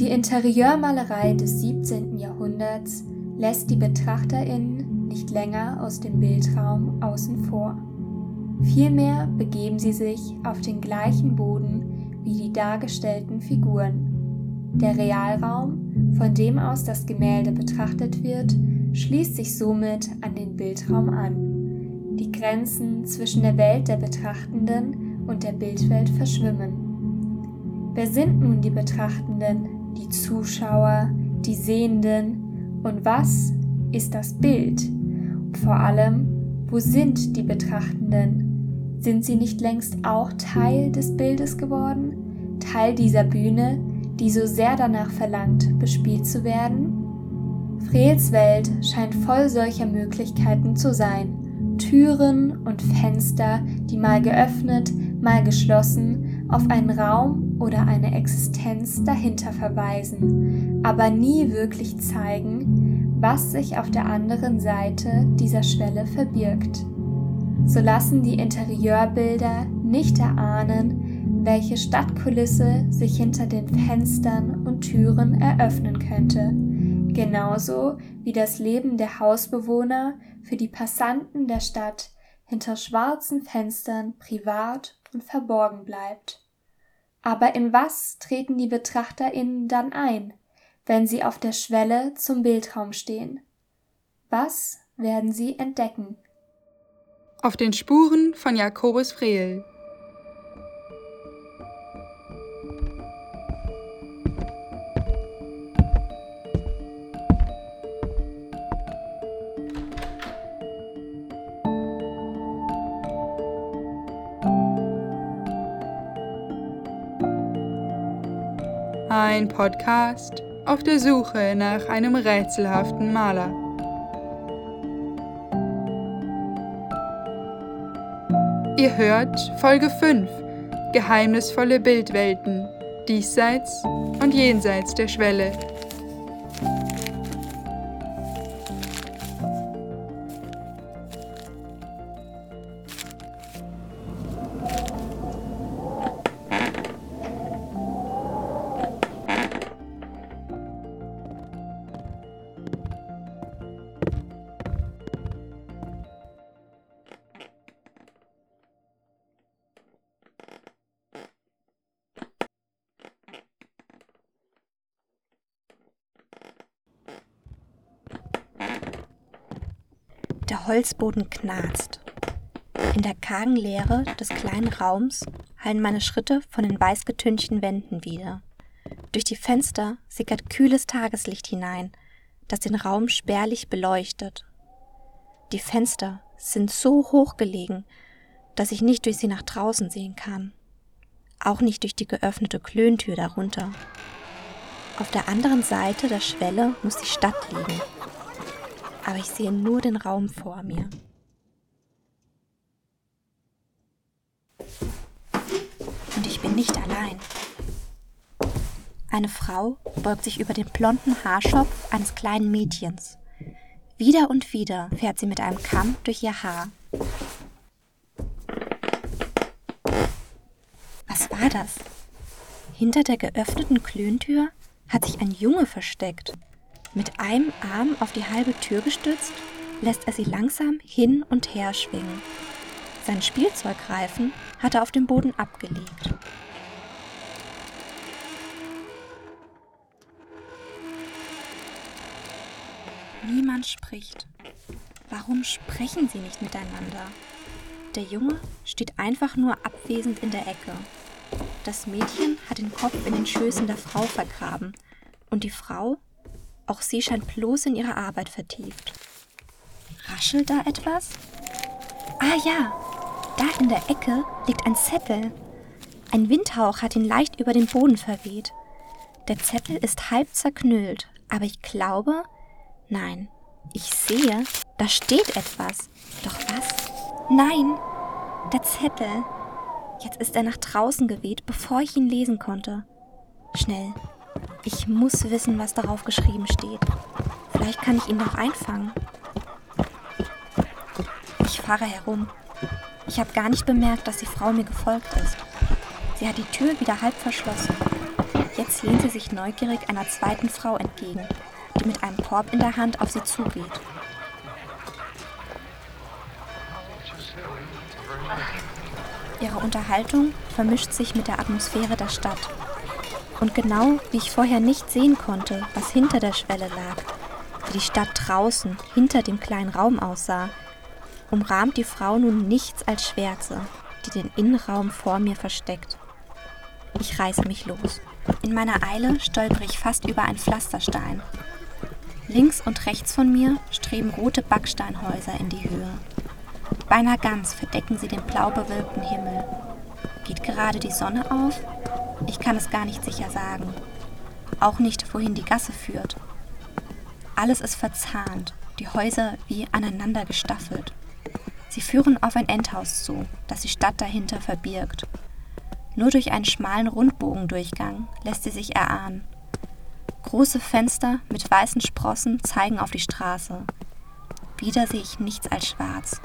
Die Interieurmalerei des 17. Jahrhunderts lässt die BetrachterInnen nicht länger aus dem Bildraum außen vor. Vielmehr begeben sie sich auf den gleichen Boden wie die dargestellten Figuren. Der Realraum, von dem aus das Gemälde betrachtet wird, schließt sich somit an den Bildraum an. Die Grenzen zwischen der Welt der Betrachtenden und der Bildwelt verschwimmen. Wer sind nun die Betrachtenden, die Zuschauer, die Sehenden und was ist das Bild? vor allem, wo sind die Betrachtenden? Sind sie nicht längst auch Teil des Bildes geworden? Teil dieser Bühne, die so sehr danach verlangt, bespielt zu werden? Frehls Welt scheint voll solcher Möglichkeiten zu sein. Türen und Fenster, die mal geöffnet, mal geschlossen, auf einen Raum oder eine Existenz dahinter verweisen, aber nie wirklich zeigen, was sich auf der anderen Seite dieser Schwelle verbirgt. So lassen die Interieurbilder nicht erahnen, welche Stadtkulisse sich hinter den Fenstern und Türen eröffnen könnte, genauso wie das Leben der Hausbewohner für die Passanten der Stadt hinter schwarzen Fenstern privat und verborgen bleibt. Aber in was treten die Betrachterinnen dann ein, wenn sie auf der Schwelle zum Bildraum stehen? Was werden sie entdecken? Auf den Spuren von Jakobus Frehl Ein Podcast auf der Suche nach einem rätselhaften Maler. Ihr hört Folge 5 Geheimnisvolle Bildwelten diesseits und jenseits der Schwelle Der Holzboden knarzt. In der kargen Leere des kleinen Raums hallen meine Schritte von den weißgetünchten Wänden wieder. Durch die Fenster sickert kühles Tageslicht hinein, das den Raum spärlich beleuchtet. Die Fenster sind so hoch gelegen, dass ich nicht durch sie nach draußen sehen kann. Auch nicht durch die geöffnete Klöntür darunter. Auf der anderen Seite der Schwelle muss die Stadt liegen, aber ich sehe nur den Raum vor mir. Und ich bin nicht allein. Eine Frau beugt sich über den blonden Haarschopf eines kleinen Mädchens. Wieder und wieder fährt sie mit einem Kamm durch ihr Haar. Was war das? Hinter der geöffneten Klöntür hat sich ein Junge versteckt. Mit einem Arm auf die halbe Tür gestützt, lässt er sie langsam hin und her schwingen. Sein Spielzeugreifen hat er auf dem Boden abgelegt. Niemand spricht. Warum sprechen sie nicht miteinander? Der Junge steht einfach nur abwesend in der Ecke. Das Mädchen hat den Kopf in den Schößen der Frau vergraben und die Frau auch sie scheint bloß in ihre Arbeit vertieft. Raschelt da etwas? Ah ja, da in der Ecke liegt ein Zettel. Ein Windhauch hat ihn leicht über den Boden verweht. Der Zettel ist halb zerknüllt, aber ich glaube, nein, ich sehe, da steht etwas. Doch was? Nein, der Zettel. Jetzt ist er nach draußen geweht, bevor ich ihn lesen konnte. Schnell, ich muss wissen, was darauf geschrieben steht. Vielleicht kann ich ihn noch einfangen. Ich fahre herum. Ich habe gar nicht bemerkt, dass die Frau mir gefolgt ist. Sie hat die Tür wieder halb verschlossen. Jetzt lehnt sie sich neugierig einer zweiten Frau entgegen, die mit einem Korb in der Hand auf sie zugeht. Ihre Unterhaltung vermischt sich mit der Atmosphäre der Stadt. Und genau wie ich vorher nicht sehen konnte, was hinter der Schwelle lag, wie die Stadt draußen hinter dem kleinen Raum aussah, umrahmt die Frau nun nichts als Schwärze, die den Innenraum vor mir versteckt. Ich reiße mich los. In meiner Eile stolpere ich fast über einen Pflasterstein. Links und rechts von mir streben rote Backsteinhäuser in die Höhe. Beinahe ganz verdecken sie den blau bewölkten Himmel. Geht gerade die Sonne auf? Ich kann es gar nicht sicher sagen. Auch nicht, wohin die Gasse führt. Alles ist verzahnt, die Häuser wie aneinander gestaffelt. Sie führen auf ein Endhaus zu, das die Stadt dahinter verbirgt. Nur durch einen schmalen Rundbogendurchgang lässt sie sich erahnen. Große Fenster mit weißen Sprossen zeigen auf die Straße. Wieder sehe ich nichts als schwarz.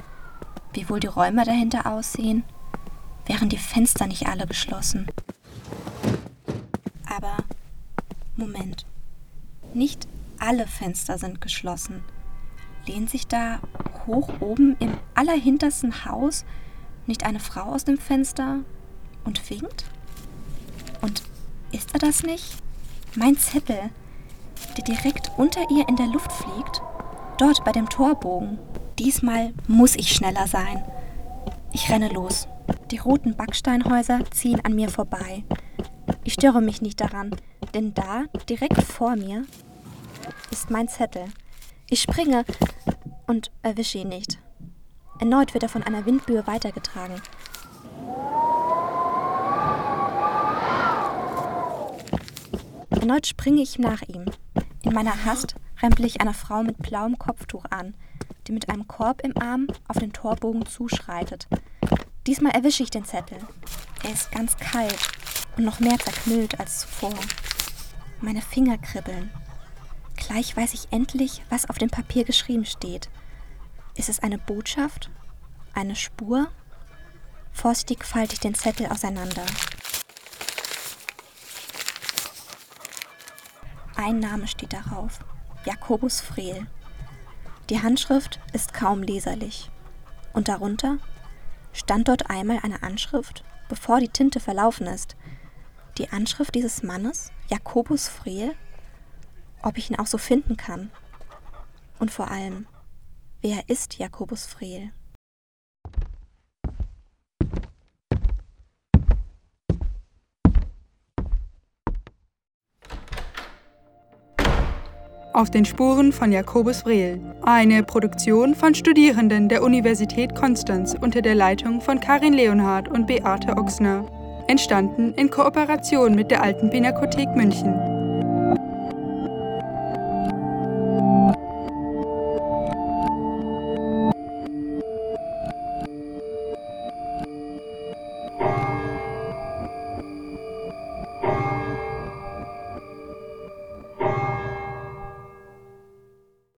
Wie wohl die Räume dahinter aussehen? Wären die Fenster nicht alle geschlossen? Aber Moment. Nicht alle Fenster sind geschlossen. Lehnt sich da hoch oben im allerhintersten Haus nicht eine Frau aus dem Fenster und winkt? Und ist er das nicht? Mein Zettel, der direkt unter ihr in der Luft fliegt, dort bei dem Torbogen. Diesmal muss ich schneller sein. Ich renne los. Die roten Backsteinhäuser ziehen an mir vorbei. Ich störe mich nicht daran, denn da, direkt vor mir, ist mein Zettel. Ich springe und erwische ihn nicht. Erneut wird er von einer Windböe weitergetragen. Erneut springe ich nach ihm. In meiner Hast rempel ich einer Frau mit blauem Kopftuch an, die mit einem Korb im Arm auf den Torbogen zuschreitet. Diesmal erwische ich den Zettel. Er ist ganz kalt und noch mehr zerknüllt als zuvor. Meine Finger kribbeln. Gleich weiß ich endlich, was auf dem Papier geschrieben steht. Ist es eine Botschaft? Eine Spur? Vorsichtig falte ich den Zettel auseinander. Ein Name steht darauf. Jakobus Frehl. Die Handschrift ist kaum leserlich. Und darunter stand dort einmal eine Anschrift, bevor die Tinte verlaufen ist. Die Anschrift dieses Mannes, Jakobus Frehl, ob ich ihn auch so finden kann. Und vor allem, wer ist Jakobus Frehl? Auf den Spuren von Jakobus Vrehl. Eine Produktion von Studierenden der Universität Konstanz unter der Leitung von Karin Leonhardt und Beate Ochsner. Entstanden in Kooperation mit der Alten Pinakothek München.